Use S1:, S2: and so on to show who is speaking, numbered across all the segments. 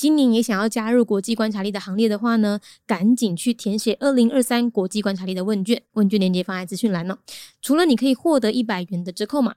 S1: 今年也想要加入国际观察力的行列的话呢，赶紧去填写二零二三国际观察力的问卷，问卷链接放在资讯栏哦。除了你可以获得一百元的折扣码，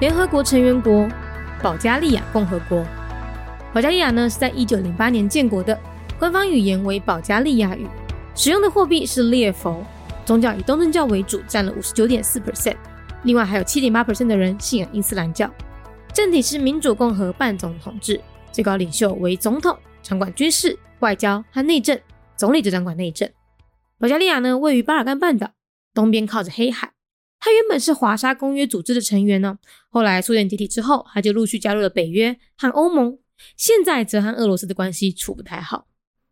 S1: 联合国成员国保加利亚共和国。保加利亚呢是在一九零八年建国的，官方语言为保加利亚语，使用的货币是列佛，宗教以东正教为主，占了五十九点四 percent，另外还有七点八 percent 的人信仰伊斯兰教。政体是民主共和半总统制，最高领袖为总统，掌管军事、外交和内政，总理则掌管内政。保加利亚呢位于巴尔干半岛东边，靠着黑海。他原本是华沙公约组织的成员呢，后来苏联解体之后，他就陆续加入了北约和欧盟。现在则和俄罗斯的关系处不太好。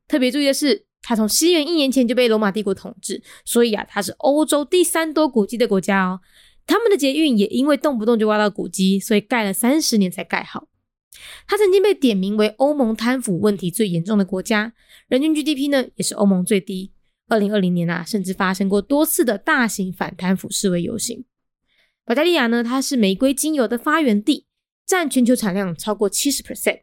S1: 特别注意的是，他从西元一年前就被罗马帝国统治，所以啊，他是欧洲第三多古迹的国家哦。他们的捷运也因为动不动就挖到古迹，所以盖了三十年才盖好。他曾经被点名为欧盟贪腐问题最严重的国家，人均 GDP 呢也是欧盟最低。二零二零年啊，甚至发生过多次的大型反贪腐示威游行。保加利亚呢，它是玫瑰精油的发源地，占全球产量超过七十 percent。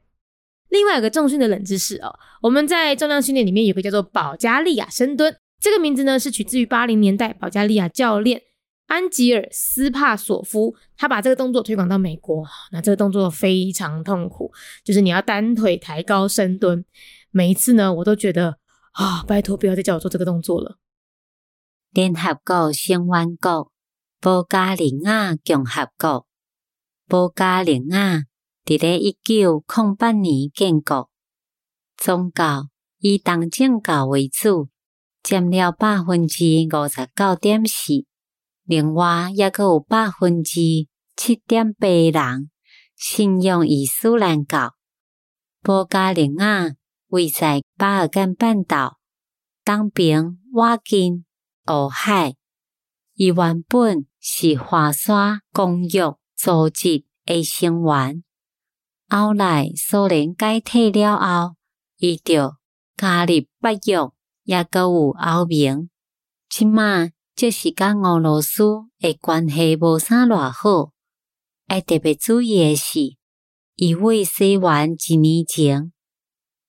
S1: 另外有个重训的冷知识哦，我们在重量训练里面有个叫做保加利亚深蹲，这个名字呢是取自于八零年代保加利亚教练安吉尔斯帕索夫，他把这个动作推广到美国。那这个动作非常痛苦，就是你要单腿抬高深蹲，每一次呢，我都觉得。啊！拜托，不要再叫我做这个动作了。
S2: 联合国成员国保加利亚共和国，保加利亚伫咧一九零八年建国，宗教以东正教为主，占了百分之五十九点四。另外，也阁有百分之七点八人信仰伊斯兰教。保加利亚。位在巴尔干半岛东边，瓦近乌海。伊原本是华沙公约组织的成员，后来苏联解体了后，伊就加入北约，也阁有欧盟。即马即是甲俄罗斯的关系无啥偌好。爱特别注意的是，伊为西元一年前。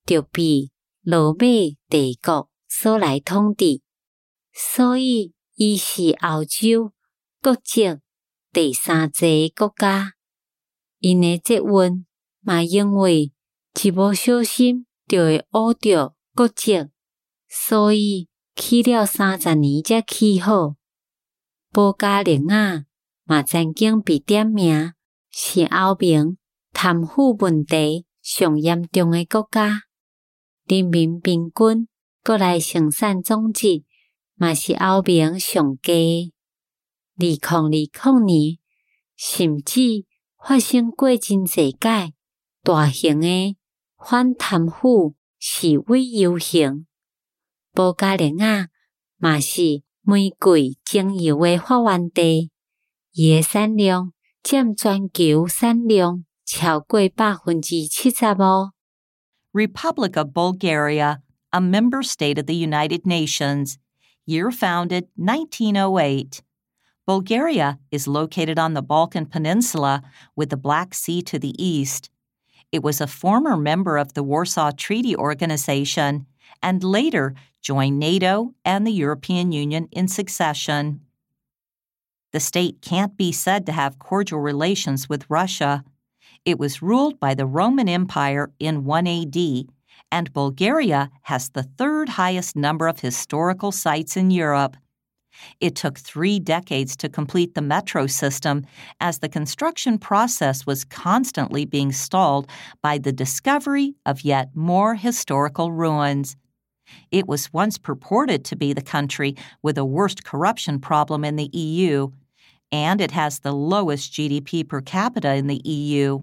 S2: 就被罗马帝国所来统治，所以伊是欧洲国籍第三个国家。因的结婚嘛，因为一无小心就会误着国籍，所以去了三十年才去好。保加利亚嘛曾经被点名是欧盟贪腐问题上严重诶国家。人民平均国内生产总值嘛是欧盟上低。二零二零年甚至发生过真济届大型的反贪腐示威游行。保加利亚嘛是玫瑰精油的发源地，伊的产量占全球产量超过百分之七十五。
S3: Republic of Bulgaria, a member state of the United Nations. Year founded 1908. Bulgaria is located on the Balkan Peninsula with the Black Sea to the east. It was a former member of the Warsaw Treaty Organization and later joined NATO and the European Union in succession. The state can't be said to have cordial relations with Russia. It was ruled by the Roman Empire in 1 AD, and Bulgaria has the third highest number of historical sites in Europe. It took three decades to complete the metro system as the construction process was constantly being stalled by the discovery of yet more historical ruins. It was once purported to be the country with the worst corruption problem in the EU, and it has the lowest GDP per capita in the EU.